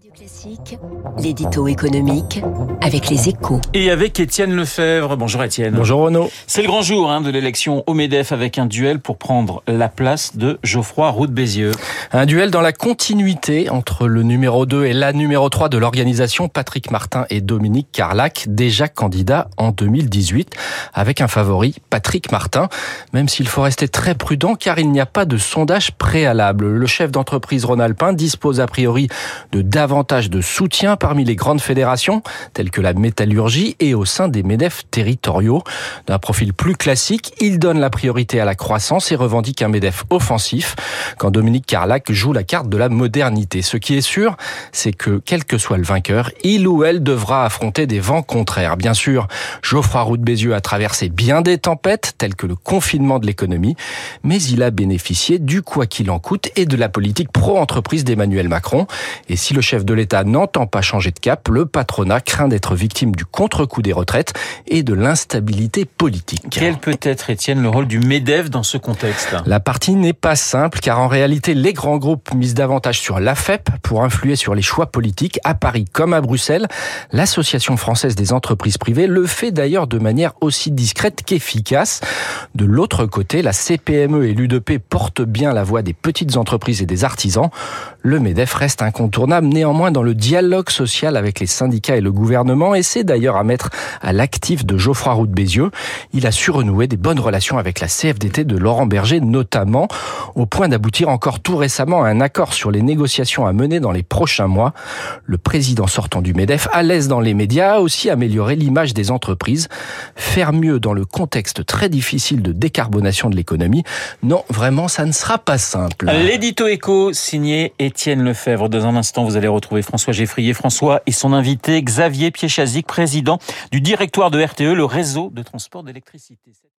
Radio Classique, l'édito économique avec les échos. Et avec Étienne Lefebvre. Bonjour Étienne. Bonjour Renaud. C'est le grand jour hein, de l'élection au MEDEF avec un duel pour prendre la place de Geoffroy Roux de Bézieux. Un duel dans la continuité entre le numéro 2 et la numéro 3 de l'organisation, Patrick Martin et Dominique Carlac, déjà candidats en 2018, avec un favori, Patrick Martin, même s'il faut rester très prudent car il n'y a pas de sondage préalable. Le chef d'entreprise Ronalpin dispose a priori de davantage de soutien parmi les grandes fédérations, telles que la métallurgie et au sein des MEDEF territoriaux. D'un profil plus classique, il donne la priorité à la croissance et revendique un MEDEF offensif, quand Dominique Carlac joue la carte de la modernité. Ce qui est sûr, c'est que quel que soit le vainqueur, il ou elle devra affronter des vents contraires. Bien sûr, Geoffroy Roux de Bézieux a traversé bien des tempêtes, telles que le confinement de l'économie, mais il a bénéficié du quoi qu'il en coûte et de la politique pro-entreprise d'Emmanuel Macron. Et si le chef de l'État n'entend pas changer de cap, le patronat craint d'être victime du contre-coup des retraites et de l'instabilité politique. Quel peut être, Étienne, le rôle du MEDEF dans ce contexte? La partie n'est pas simple car en réalité, les grands groupes misent davantage sur l'AFEP pour influer sur les choix politiques à Paris comme à Bruxelles. L'Association française des entreprises privées le fait d'ailleurs de manière aussi discrète qu'efficace. De l'autre côté, la CPME et l'UDP portent bien la voix des petites entreprises et des artisans. Le MEDEF reste incontournable néanmoins dans le dialogue social avec les syndicats et le gouvernement et c'est d'ailleurs à mettre à l'actif de Geoffroy Roux de Bézieux. Il a su renouer des bonnes relations avec la CFDT de Laurent Berger notamment, au point d'aboutir encore tout récemment à un accord sur les négociations à mener dans les prochains mois. Le président sortant du MEDEF, à l'aise dans les médias, a aussi amélioré l'image des entreprises. Faire mieux dans le contexte très difficile de décarbonation de l'économie, non, vraiment, ça ne sera pas simple. L'édito signé Étienne Lefebvre. Dans un instant, vous allez retrouver François Geffrier. François et son invité Xavier Piechazic, président du directoire de RTE, le réseau de transport d'électricité.